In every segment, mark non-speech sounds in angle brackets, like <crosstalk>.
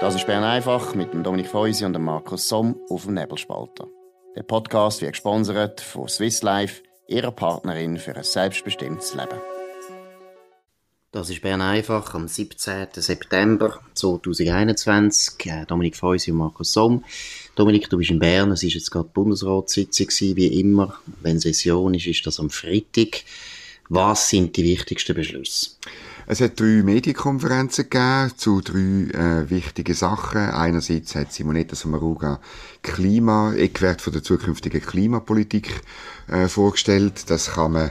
Das ist Bern einfach mit dem Dominik Feusi und dem Markus Somm auf dem Nebelspalter. Der Podcast wird gesponsert von Swiss Life, ihrer Partnerin für ein selbstbestimmtes Leben. Das ist Bern einfach am 17. September 2021. Äh, Dominik Feusi und Markus Somm. Dominik, du bist in Bern. Es ist jetzt gerade Bundesratssitzung wie immer. Wenn Session ist, ist das am Freitag. Was sind die wichtigsten Beschlüsse? Es hat drei Medienkonferenzen gegeben zu drei äh, wichtigen Sachen. Einerseits hat Simonetta Sommaruga Klima, Eckwert von der zukünftigen Klimapolitik äh, vorgestellt. Das kann man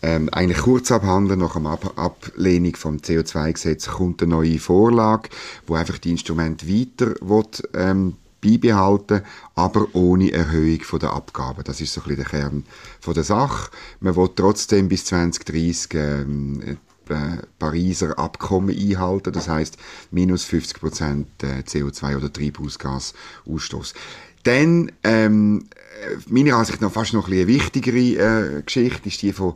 ähm, eigentlich kurz abhandeln. Nach der Ab Ablehnung vom CO2-Gesetz kommt eine neue Vorlage, wo einfach die Instrumente weiter will, ähm, beibehalten, aber ohne Erhöhung der Abgaben. Das ist so ein bisschen der Kern der Sache. Man will trotzdem bis 2030 ähm, äh, Pariser Abkommen einhalten, das heißt minus 50 Prozent äh, CO2 oder Treibhausgasausstoß. Dann, ähm, meiner Ansicht nach fast noch ein eine wichtigere äh, Geschichte ist die von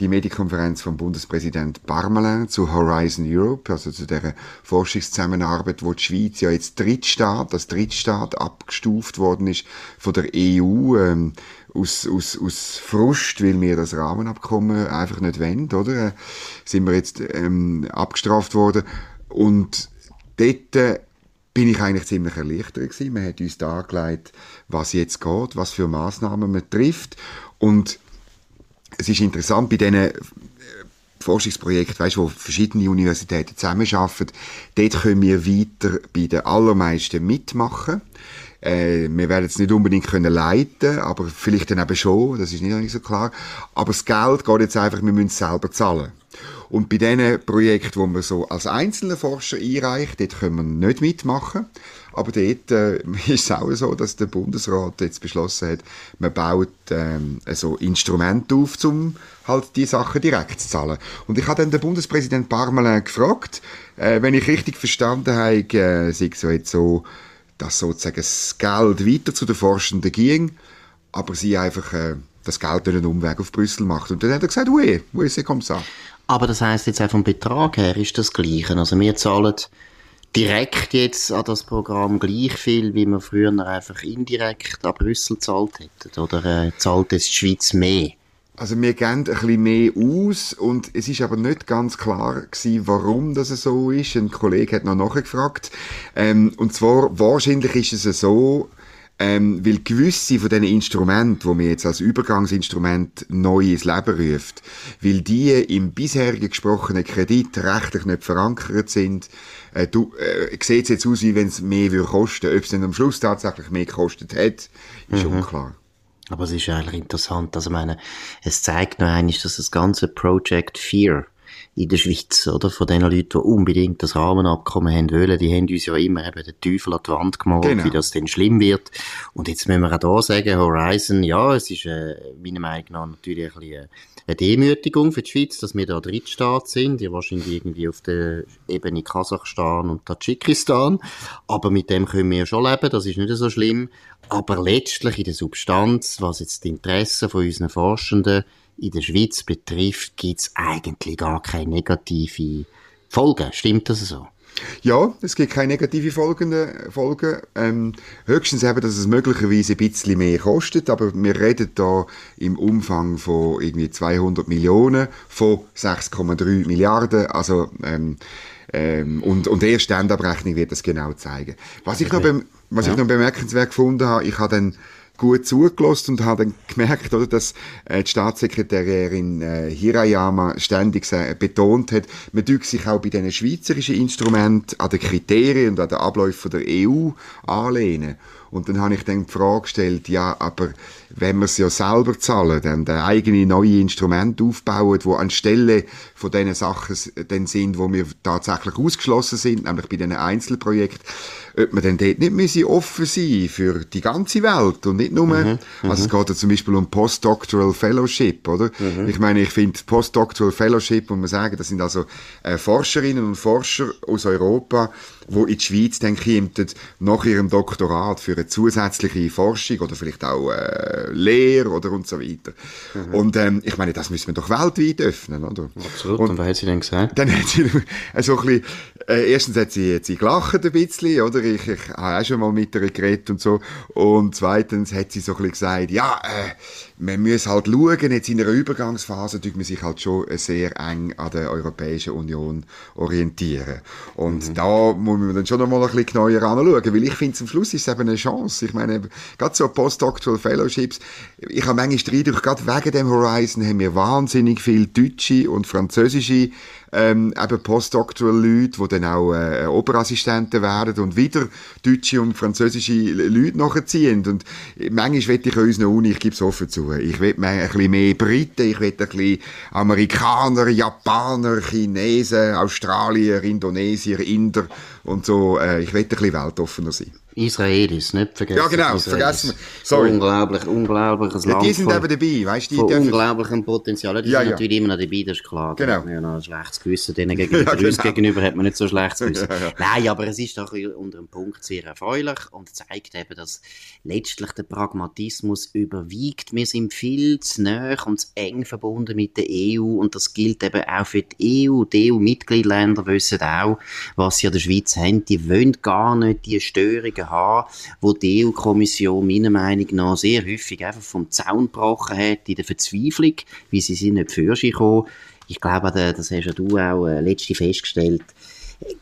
die Medienkonferenz vom Bundespräsident Parmelin zu Horizon Europe, also zu der Forschungszusammenarbeit, wo die Schweiz ja jetzt Drittstaat, als Drittstaat abgestuft worden ist von der EU, ähm, aus, aus, aus Frust, weil wir das Rahmenabkommen einfach nicht wollen, oder? Äh, sind wir jetzt ähm, abgestraft worden. Und dort äh, bin ich eigentlich ziemlich erleichtert gewesen. Man hat uns dargelegt, was jetzt geht, was für Maßnahmen man trifft. Und es ist interessant, bei diesen äh, Forschungsprojekten, weißt, wo verschiedene Universitäten zusammenarbeiten, dort können wir weiter bei den allermeisten mitmachen. Äh, wir werden es nicht unbedingt können leiten, aber vielleicht dann eben schon, das ist nicht so klar. Aber das Geld geht jetzt einfach, wir müssen es selber zahlen. Und bei diesen Projekten, wo man so als einzelner Forscher einreicht, dort können wir nicht mitmachen. Aber dort äh, <laughs> ist es auch so, dass der Bundesrat jetzt beschlossen hat, man baut ähm, so Instrumente auf, um halt die Sachen direkt zu zahlen. Und ich habe dann den Bundespräsident Parmelin gefragt, äh, wenn ich richtig verstanden habe, äh, sei so jetzt so, dass sozusagen das Geld weiter zu den Forschenden ging, aber sie einfach äh, das Geld einen Umweg auf Brüssel macht. Und dann hat er gesagt, oui, oui, c'est comme ça. Aber das heißt jetzt auch vom Betrag her ist das Gleiche. Also wir zahlen direkt jetzt an das Programm gleich viel, wie wir früher einfach indirekt an Brüssel zahlt hätten? Oder äh, zahlt es die Schweiz mehr? Also wir geben ein bisschen mehr aus und es ist aber nicht ganz klar gewesen, warum das so ist. Ein Kollege hat noch nachgefragt. Ähm, und zwar, wahrscheinlich ist es so, ähm, weil gewisse von diesen Instrumenten, die man jetzt als Übergangsinstrument neu ins Leben ruft, weil die im bisherigen gesprochenen Kredit rechtlich nicht verankert sind, äh, du, äh, sieht es jetzt aus, wie wenn es mehr würde kosten. Ob es dann am Schluss tatsächlich mehr gekostet hat, ist mhm. unklar. Aber es ist eigentlich interessant, also meine, es zeigt noch einmal, dass das ganze Project Fear in der Schweiz, oder? Von den Leuten, die unbedingt das Rahmenabkommen haben wollen, die haben uns ja immer eben den Teufel an die Wand gemalt, genau. wie das denn schlimm wird. Und jetzt müssen wir auch da sagen, Horizon, ja, es ist, äh, meiner Meinung nach natürlich ein bisschen eine Demütigung für die Schweiz, dass wir da Drittstaat sind, die wahrscheinlich irgendwie auf der Ebene Kasachstan und Tadschikistan. Aber mit dem können wir schon leben, das ist nicht so schlimm. Aber letztlich in der Substanz, was jetzt die Interessen von unseren Forschenden in der Schweiz betrifft, gibt es eigentlich gar keine negative Folgen. Stimmt das so? Ja, es gibt keine negative Folgen. Folgen. Ähm, höchstens eben, dass es möglicherweise ein bisschen mehr kostet, aber wir reden da im Umfang von irgendwie 200 Millionen von 6,3 Milliarden. Also ähm, ähm, und, und erst die Endabrechnung wird das genau zeigen. Was ich noch, was ja. ich noch bemerkenswert gefunden habe, ich habe dann gut zugelassen und habe dann gemerkt, oder, dass äh, die Staatssekretärin äh, Hirayama ständig betont hat, man dürfe sich auch bei diesen schweizerischen Instrumenten an den Kriterien und an den Abläufen der EU anlehnen. Und dann habe ich dann die Frage gestellt, ja, aber wenn wir es ja selber zahlen, dann der eigene neue Instrument aufbauen, wo anstelle von den Sachen dann sind, wo wir tatsächlich ausgeschlossen sind, nämlich bei diesen Einzelprojekten, ob man dann dort nicht müsse offen sein für die ganze Welt und nicht nur, mhm, also es mhm. geht ja zum Beispiel um Postdoctoral Fellowship, oder? Mhm. Ich meine, ich finde Postdoctoral Fellowship, muss man sagen, das sind also äh, Forscherinnen und Forscher aus Europa, wo in die Schweiz dann kommen, nach ihrem Doktorat für eine zusätzliche Forschung oder vielleicht auch äh, Lehre oder und so weiter. Mhm. Und ähm, ich meine, das müssen wir doch weltweit öffnen, oder? Absolut. Und, und was hat sie denn gesagt? Dann hat sie <laughs> so ein bisschen, äh, erstens hat sie, hat sie gelacht ein bisschen, oder? Ich, ich habe auch schon mal mit ihr geredet und so. Und zweitens hat sie so ein bisschen gesagt, ja, äh, man muss halt schauen, jetzt in einer Übergangsphase tut man sich halt schon sehr eng an der Europäischen Union orientieren. Und mhm. da muss man dann schon noch mal ein bisschen genauer anschauen, weil ich finde, zum Schluss ist es eben eine Chance. Ich meine, gerade so Postdoctoral Fellowships, ich habe manchmal den Eindruck, gerade wegen dem Horizon haben wir wahnsinnig viel deutsche und französische ähm, eben Postdoctoral-Leute, die dann auch äh, Oberassistenten werden und wieder deutsche und französische Leute nachziehen. Und manchmal will ich an unserer Uni, ich gebe es offen zu, ich will ein bisschen mehr Briten, ich will ein bisschen Amerikaner, Japaner, Chinesen, Australier, Indonesier, Inder und so. Äh, ich will ein bisschen weltoffener sein. Israelis, nicht vergessen. Ja, genau, vergessen wir. Sorry. Unglaublich, unglaubliches ja, Land. Die sind von, eben dabei, weißt du? Die von unglaublichem Potenzial. Die ja, sind ja. natürlich immer noch dabei, das ist klar. Genau. Da ja noch ein schlechtes Gewissen denen <laughs> gegenüber. ja, genau. Uns gegenüber hat man nicht so ein schlechtes <laughs> Gewissen. Nein, aber es ist doch unter einem Punkt sehr erfreulich und zeigt eben, dass letztlich der Pragmatismus überwiegt. Wir sind viel zu nah und zu eng verbunden mit der EU und das gilt eben auch für die EU. Die EU-Mitgliedländer wissen auch, was sie an der Schweiz haben. Die wollen gar nicht die Störungen haben, wo die EU-Kommission meiner Meinung nach sehr häufig einfach vom Zaun gebrochen hat, in der Verzweiflung, wie sie sind nicht für sich gekommen. Ich glaube, das hast ja du auch äh, letzte festgestellt,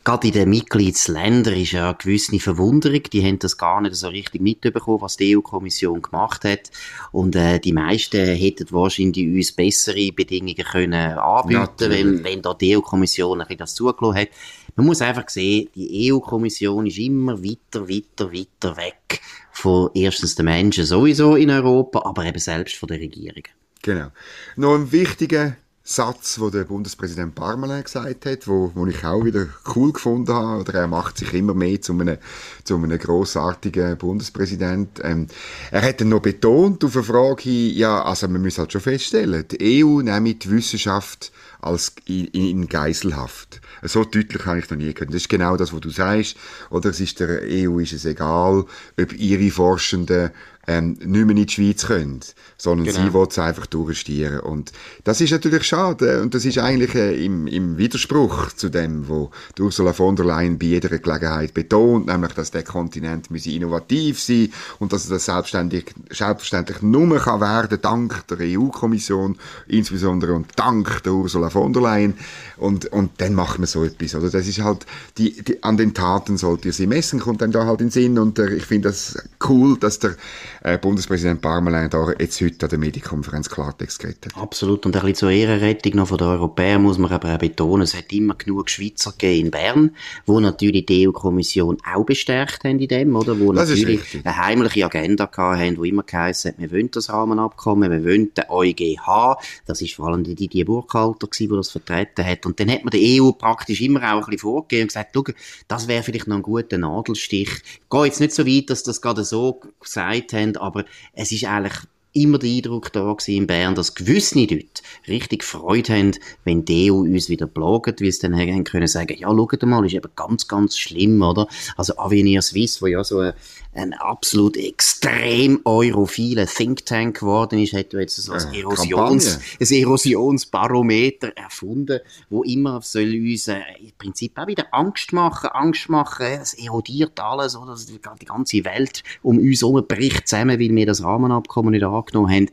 gerade in den Mitgliedsländern ist ja eine gewisse Verwunderung. Die haben das gar nicht so richtig mitbekommen, was die EU-Kommission gemacht hat. Und äh, die meisten hätten wahrscheinlich uns bessere Bedingungen können anbieten wenn, wenn da die EU-Kommission das zugelassen hat. Man muss einfach sehen, die EU-Kommission ist immer weiter, weiter, weiter weg von erstens den Menschen sowieso in Europa, aber eben selbst von der Regierung. Genau. Noch ein wichtiger Satz, wo der Bundespräsident Parmelin gesagt hat, wo, wo ich auch wieder cool gefunden habe, oder er macht sich immer mehr zu einem, zu einem grossartigen Bundespräsident. Ähm, er hat dann noch betont auf eine Frage, ja, also man muss halt schon feststellen, die EU nimmt die Wissenschaft als in, in Geiselhaft. So deutlich habe ich noch nie gehört. Das ist genau das, was du sagst. Oder es ist der EU ist es egal, ob ihre Forschenden ähm, nicht mehr in die Schweiz können, sondern genau. sie wollen es einfach durchstieren. Und das ist natürlich schade und das ist eigentlich äh, im, im Widerspruch zu dem, wo Ursula von der Leyen bei jeder Gelegenheit betont, nämlich, dass der Kontinent müsse innovativ sein und dass er das selbstständig, selbstverständlich nur kann werden dank der EU-Kommission, insbesondere und dank der Ursula von der Leyen. Und, und dann macht man so etwas, oder? Das ist halt, die, die, an den Taten sollt ihr sie messen, kommt dann da halt in den Sinn und äh, ich finde das cool, dass der äh, Bundespräsident Parmelin da jetzt heute an der Medienkonferenz Klartext geredet hat. Absolut. Und ein bisschen zur Ehrenrettung noch von den Europäern muss man aber auch betonen, es hat immer genug Schweizer gegeben in Bern, wo natürlich die EU-Kommission auch bestärkt haben in dem, oder? Wo das natürlich eine heimliche Agenda haben, wo immer geheißen hat, wir wollen das Rahmenabkommen, wir wollen den EuGH. Das ist vor allem die Didier Burkhalter gewesen, der das vertreten hat. Und dann hat man der EU praktisch immer auch ein bisschen vorgegeben und gesagt, schau, das wäre vielleicht noch ein guter Nadelstich. Geh jetzt nicht so weit, dass das gerade so gesagt haben, aber es ist eigentlich immer der Eindruck da in Bern, dass gewisse Leute richtig Freude haben, wenn die EU uns wieder plagen, wie es dann haben können sagen, ja, schaut mal, ist eben ganz, ganz schlimm, oder? Also Avenir Suisse, wo ja so ein, ein absolut extrem europhiler Think Tank geworden ist, hat jetzt so ein, äh, Erosions, ein Erosionsbarometer erfunden, wo immer soll uns äh, im Prinzip auch wieder Angst machen, Angst machen, es erodiert alles, oder? Die ganze Welt um uns herum bricht zusammen, weil wir das Rahmenabkommen nicht angenommen haben.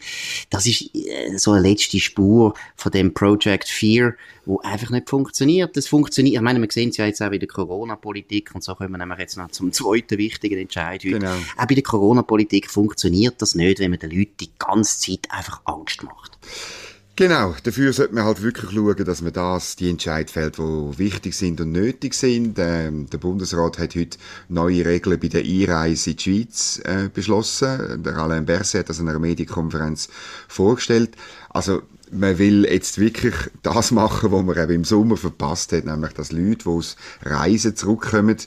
Das ist äh, so eine letzte Spur von dem Project Fear, wo einfach nicht funktioniert. Das funktioniert, ich meine, wir sehen es ja jetzt auch bei der Corona-Politik und so kommen wir nämlich jetzt noch zum zweiten wichtigen Entscheid heute. Genau. Auch bei der Corona-Politik funktioniert das nicht, wenn man den Leuten die ganze Zeit einfach Angst macht. Genau, dafür sollte man halt wirklich schauen, dass man das, die Entscheid fällt, die wichtig sind und nötig sind. Ähm, der Bundesrat hat heute neue Regeln bei der Einreise in die Schweiz äh, beschlossen. Der Alain Berset hat das in einer Medienkonferenz vorgestellt. Also, man will jetzt wirklich das machen, was man eben im Sommer verpasst hat, nämlich dass Leute, die aus Reisen zurückkommen,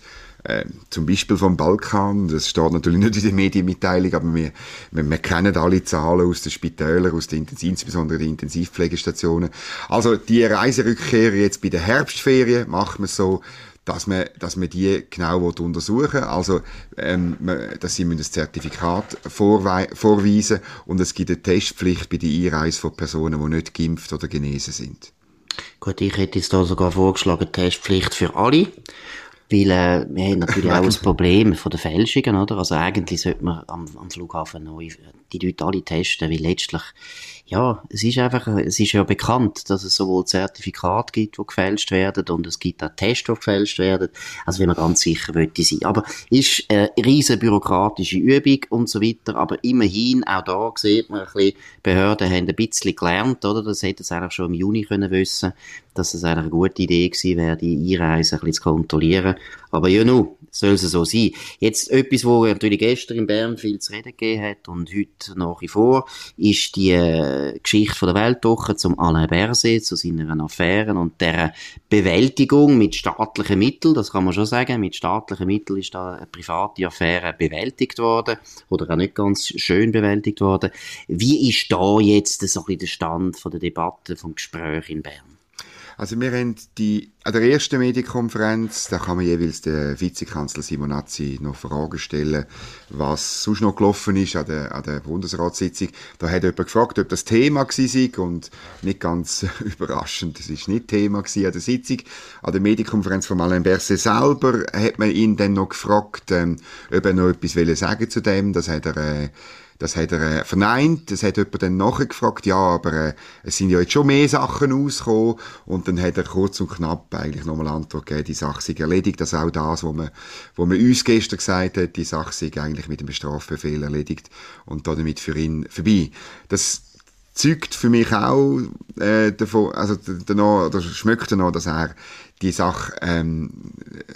äh, zum Beispiel vom Balkan, das steht natürlich nicht in der Medienmitteilung, aber wir, wir, wir kennen alle Zahlen aus den Spitälern, aus den Intensiv, insbesondere den Intensivpflegestationen. Also die Reiserückkehr jetzt bei der Herbstferien macht man so, dass man, dass man die genau untersuchen Also, ähm, dass sie ein Zertifikat vorweisen und es gibt eine Testpflicht bei der Einreise von Personen, die nicht geimpft oder genesen sind. Gut, ich hätte jetzt da sogar vorgeschlagen, Testpflicht für alle. Weil äh, wir haben natürlich <laughs> auch ein Problem von den Fälschungen, oder? Also eigentlich sollte man am, am Flughafen neu die Leute alle testen, weil letztlich ja, es ist einfach, es ist ja bekannt, dass es sowohl Zertifikate gibt, die gefälscht werden, und es gibt auch Tests, die gefälscht werden. Also, wenn man ganz sicher möchte sein. Aber ist eine riesen bürokratische Übung und so weiter. Aber immerhin, auch da sieht man ein bisschen, Behörden haben ein bisschen gelernt, oder? Das hätte es eigentlich schon im Juni können wissen, dass es eigentlich eine gute Idee gewesen wäre, die Einreise ein bisschen zu kontrollieren. Aber ja, nun, soll es so sein. Jetzt etwas, wo natürlich gestern in Bern viel zu reden gegeben hat und heute nach wie vor, ist die äh, Geschichte von der Weltwoche zum Alain Berset, zu seinen Affären und der Bewältigung mit staatlichen Mitteln, das kann man schon sagen, mit staatlichen Mitteln ist da eine private Affäre bewältigt worden oder auch nicht ganz schön bewältigt worden. Wie ist da jetzt so ein bisschen der Stand von der Debatte, vom Gespräch in Bern? Also wir haben die, an der ersten Medienkonferenz, da kann man jeweils den Vizekanzler Simonazzi noch Fragen stellen, was sonst noch gelaufen ist an der, an der Bundesratssitzung. Da hat jemand gefragt, ob das Thema war und nicht ganz <laughs> überraschend, es ist nicht Thema an der Sitzung. An der Medienkonferenz von Alain Berset selber hat man ihn dann noch gefragt, ähm, ob er noch etwas sagen zu dem. Das hat er äh, das hat er äh, verneint, das hat jemand dann nachgefragt, ja, aber äh, es sind ja jetzt schon mehr Sachen rausgekommen und dann hat er kurz und knapp eigentlich nochmal Antwort gegeben, die Sache sei erledigt, das ist auch das, was man, wo man uns gestern gesagt hat, die Sache sei eigentlich mit dem Strafbefehl erledigt und damit für ihn vorbei. Das zeugt für mich auch äh, davon, also danach, oder schmeckt danach, dass er die Sache ähm,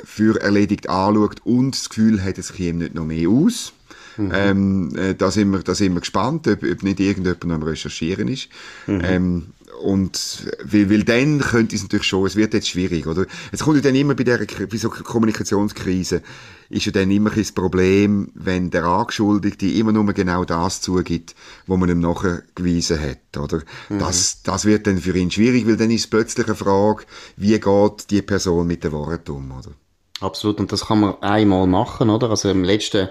für erledigt anschaut und das Gefühl hat, es käme nicht noch mehr aus. Mhm. Ähm, äh, da, sind wir, da sind wir gespannt, ob, ob nicht irgendjemand am Recherchieren ist. Mhm. Ähm, und weil, weil dann könnte es natürlich schon, es wird jetzt schwierig, oder? Es kommt ja dann immer bei der bei so Kommunikationskrise, ist ja dann immer das Problem, wenn der Angeschuldigte immer nur genau das zugibt, wo man ihm nachgewiesen hat, oder? Mhm. Das, das wird dann für ihn schwierig, weil dann ist es plötzlich eine Frage, wie geht die Person mit den Worten um, oder? Absolut, und das kann man einmal machen, oder? Also im letzten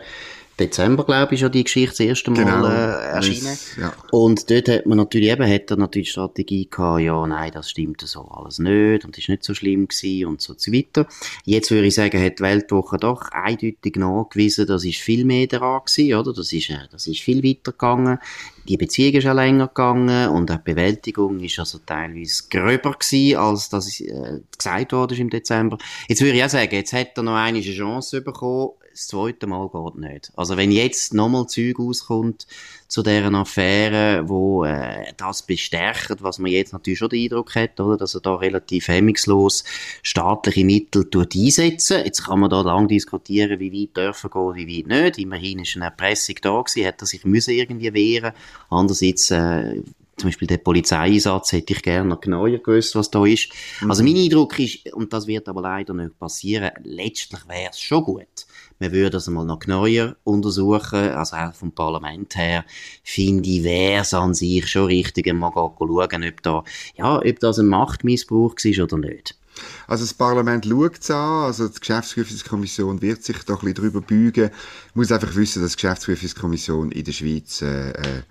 Dezember, glaube ich, ist ja die Geschichte das erste Mal genau, äh, erschienen. Ist, ja. Und dort hat man natürlich eben, hat er natürlich die Strategie gehabt, ja, nein, das stimmt so alles nicht und ist nicht so schlimm gewesen und so weiter. Jetzt würde ich sagen, hat die Weltwoche doch eindeutig nachgewiesen, das ist viel mehr daran gewesen, oder? Das ist, äh, das ist viel weiter gegangen. Die Beziehung ist auch länger gegangen und auch die Bewältigung ist also teilweise gröber gewesen, als das äh, gesagt wurde im Dezember. Jetzt würde ich auch sagen, jetzt hat er noch eine Chance bekommen, das zweite Mal geht nicht. Also wenn jetzt nochmal Zeug auskommt zu deren Affäre, wo äh, das bestärkt, was man jetzt natürlich schon den Eindruck hat, oder, dass er da relativ hemmungslos staatliche Mittel einsetzen. Jetzt kann man da lang diskutieren, wie weit dürfen gehen, wie weit nicht. Immerhin ist eine Erpressung da gewesen, hat er sich müssen irgendwie wehren. Andererseits äh, zum Beispiel der Polizeieinsatz hätte ich gerne noch genauer gewusst, was da ist. Mhm. Also mein Eindruck ist, und das wird aber leider nicht passieren, letztlich wäre es schon gut, man würde das einmal noch genauer untersuchen, also auch vom Parlament her, finde ich, wäre es an sich schon richtig, mal schauen, ob da, ja, ob das ein Machtmissbrauch war oder nicht. Also das Parlament schaut es an, also die Geschäftsprüfungskommission wird sich da ein bisschen drüber beugen. Ich muss einfach wissen, dass die Geschäftsprüfungskommission in der Schweiz äh, äh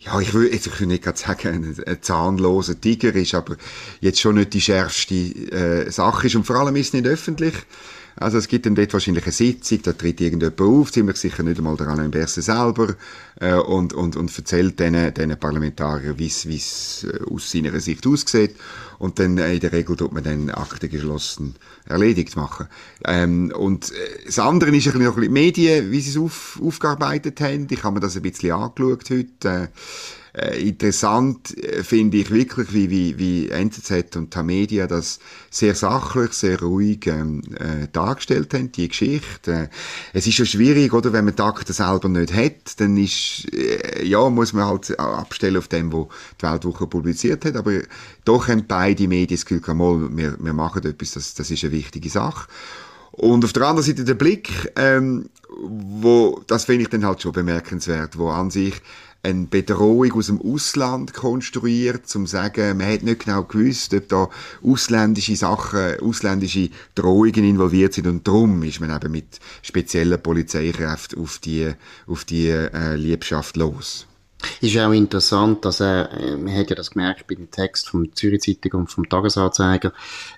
ja, ich will jetzt ich will nicht gerade sagen, ein zahnloser Tiger ist, aber jetzt schon nicht die schärfste äh, Sache ist. Und vor allem ist es nicht öffentlich. Also es gibt dann dort wahrscheinlich eine Sitzung, da tritt irgendjemand auf, ziemlich sicher nicht einmal der Alain Berset selber, äh, und, und, und erzählt diesen, diesen Parlamentariern, wie es äh, aus seiner Sicht aussieht. Und dann äh, in der Regel tut man dann Akte geschlossen erledigt machen. Ähm, und äh, das andere ist ein bisschen noch bisschen Medien, wie sie es auf, aufgearbeitet haben. Ich habe mir das ein bisschen angeschaut heute. Äh, äh, interessant äh, finde ich wirklich, wie, wie, wie NZZ und Tamedia das sehr sachlich, sehr ruhig ähm, äh, dargestellt haben, die Geschichte. Äh, es ist ja schwierig, oder, wenn man die Akte selber nicht hat, dann ist, äh, ja, muss man halt abstellen auf dem, wo die Weltwoche publiziert hat, aber doch haben beide Medien das Gefühl, mal, wir, wir machen etwas, das, das ist eine wichtige Sache. Und auf der anderen Seite der Blick, ähm, wo, das finde ich dann halt schon bemerkenswert, wo an sich eine Bedrohung aus dem Ausland konstruiert, zum zu sagen, man hat nicht genau gewusst, ob da ausländische Sachen, ausländische Drohungen involviert sind und darum ist man eben mit speziellen Polizeikräften auf die, auf die äh, Liebschaft los. Ist auch interessant, dass er, äh, man hat ja das gemerkt bei dem Text vom Zürich Zeitung und vom Tagesanzeiger,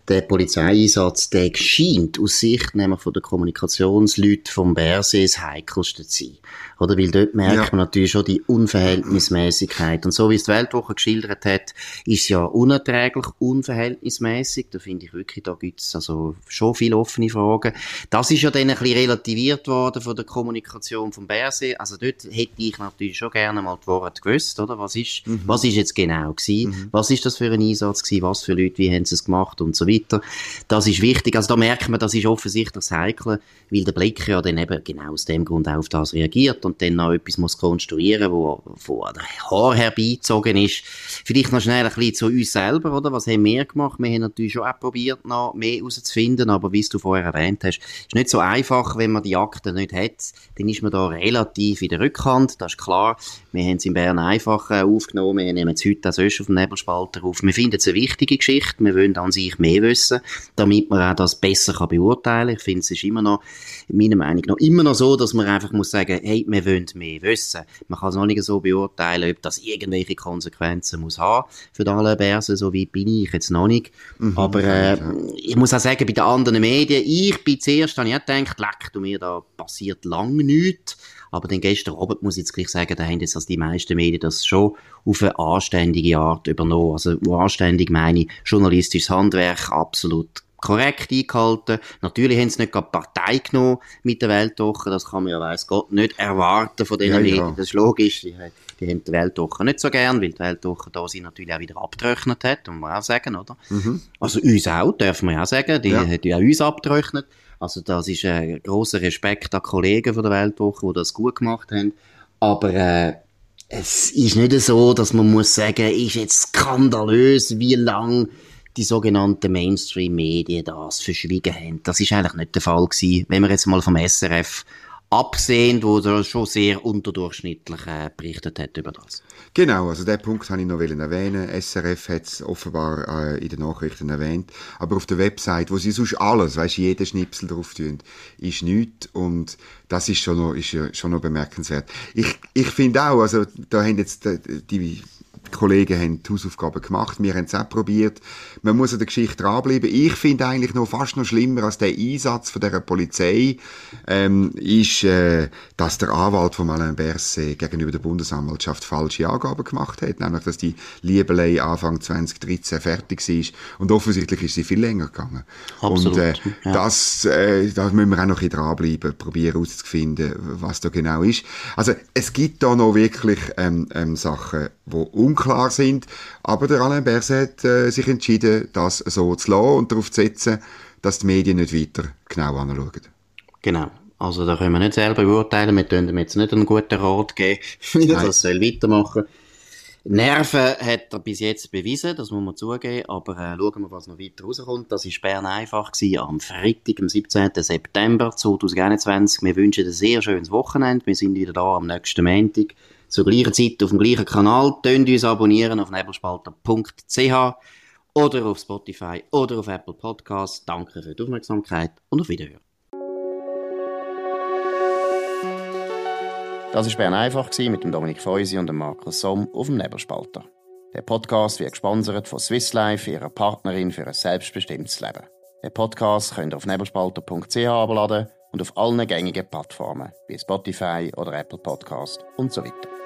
der Polizeieinsatz, der scheint aus Sicht nämlich von der Kommunikationsleute vom Bergsee das heikelste zu sein. Oder? Weil dort merkt ja. man natürlich schon die Unverhältnismäßigkeit. Und so wie es die Weltwoche geschildert hat, ist es ja unerträglich unverhältnismäßig. Da finde ich wirklich, da gibt es also schon viele offene Fragen. Das ist ja dann ein bisschen relativiert worden von der Kommunikation vom Bergsee. Also dort hätte ich natürlich schon gerne mal die Worte gewusst, oder? Was ist, mhm. was ist jetzt genau gewesen? Mhm. Was ist das für ein Einsatz gewesen? Was für Leute, wie haben sie es gemacht und so weiter. Das ist wichtig. Also da merkt man, das ist offensichtlich das Heikle, weil der Blick ja dann eben genau aus dem Grund auf das reagiert und dann noch etwas muss konstruieren, wo von der Haar herbeizogen ist. Vielleicht noch schnell ein bisschen zu uns selber, oder? Was haben wir gemacht? Wir haben natürlich schon auch probiert, noch mehr herauszufinden, aber wie du vorher erwähnt hast, ist nicht so einfach, wenn man die Akten nicht hat, dann ist man da relativ in der Rückhand, das ist klar. Wir haben es in Bern einfach äh, aufgenommen, wir nehmen es heute als auf dem Nebelspalter auf. Wir finden es eine wichtige Geschichte, wir wollen an sich mehr wissen, damit man auch das besser kann beurteilen kann. Ich finde, es ist immer noch, meiner Meinung nach, immer noch so, dass man einfach muss sagen, hey, wir wollen mehr wissen. Man kann es noch nicht so beurteilen, ob das irgendwelche Konsequenzen muss haben für die alle Börsen, so weit bin ich jetzt noch nicht. Mhm, Aber äh, ja. ich muss auch sagen, bei den anderen Medien, ich bin zuerst, habe ich auch gedacht, leck du mir, da passiert lange nichts. Aber dann gestern Abend muss ich jetzt gleich sagen, da haben jetzt also die meisten Medien das schon auf eine anständige Art übernommen. Also anständig meine ich journalistisches Handwerk absolut korrekt eingehalten. Natürlich haben sie nicht gerade Partei genommen mit der Weltwoche, das kann man ja weiss Gott nicht erwarten von diesen ja, Medien, ja. das ist logisch. Die, die haben die Weltwoche nicht so gern, weil die Weltwoche da sie natürlich auch wieder abgetrocknet hat, muss man auch sagen, oder? Mhm. Also uns auch, dürfen wir auch sagen, die ja. hat ja auch uns abgetrocknet. Also das ist ein grosser Respekt an Kollegen von der Weltwoche, die das gut gemacht haben. Aber äh, es ist nicht so, dass man muss sagen, ist jetzt skandalös, wie lang die sogenannten Mainstream-Medien das verschwiegen haben. Das ist eigentlich nicht der Fall gewesen, wenn wir jetzt mal vom SRF absehen, wo er schon sehr unterdurchschnittlich äh, berichtet hat über das. Genau, also den Punkt habe ich noch erwähnen. SRF hat es offenbar äh, in den Nachrichten erwähnt, aber auf der Website, wo sie sonst alles, weißt jeden Schnipsel drauf tun, ist nichts und das ist schon noch, ist schon noch bemerkenswert. Ich, ich finde auch, also da haben jetzt die, die die Kollegen haben die Hausaufgaben gemacht, wir haben es auch probiert. Man muss an der Geschichte dranbleiben. Ich finde eigentlich noch fast noch schlimmer als der Einsatz von der Polizei ähm, ist, äh, dass der Anwalt von Alain Berset gegenüber der Bundesanwaltschaft falsche Angaben gemacht hat, nämlich dass die Liebelei Anfang 2013 fertig war und offensichtlich ist sie viel länger gegangen. Absolut. Und äh, ja. das, äh, da müssen wir auch noch ein dranbleiben, probieren herauszufinden, was da genau ist. Also es gibt da noch wirklich ähm, ähm, Sachen, die unklar sind. Aber der Alain Berset hat äh, sich entschieden, das so zu lassen und darauf zu setzen, dass die Medien nicht weiter genau anschauen. Genau. Also da können wir nicht selber beurteilen. Wir können ihm jetzt nicht einen guten Rat geben, <laughs> wie er das soll weitermachen Nerven hat er bis jetzt bewiesen, das muss man zugeben, aber äh, schauen wir, was noch weiter rauskommt. Das war Bern einfach gewesen, am Freitag, am 17. September 2021. Wir wünschen ein sehr schönes Wochenende. Wir sind wieder da am nächsten Montag zur gleichen Zeit auf dem gleichen Kanal. Tönt uns abonnieren auf nebelspalter.ch oder auf Spotify oder auf Apple Podcasts. Danke für die Aufmerksamkeit und auf Wiederhören. Das war Bern einfach mit dem Dominik Feusi und dem Markus Somm auf dem Nebelspalter. Der Podcast wird gesponsert von Swiss Life, ihrer Partnerin für ein selbstbestimmtes Leben. Den Podcast könnt ihr auf nebelspalter.ch abladen und auf allen gängigen Plattformen wie Spotify oder Apple Podcast und so weiter.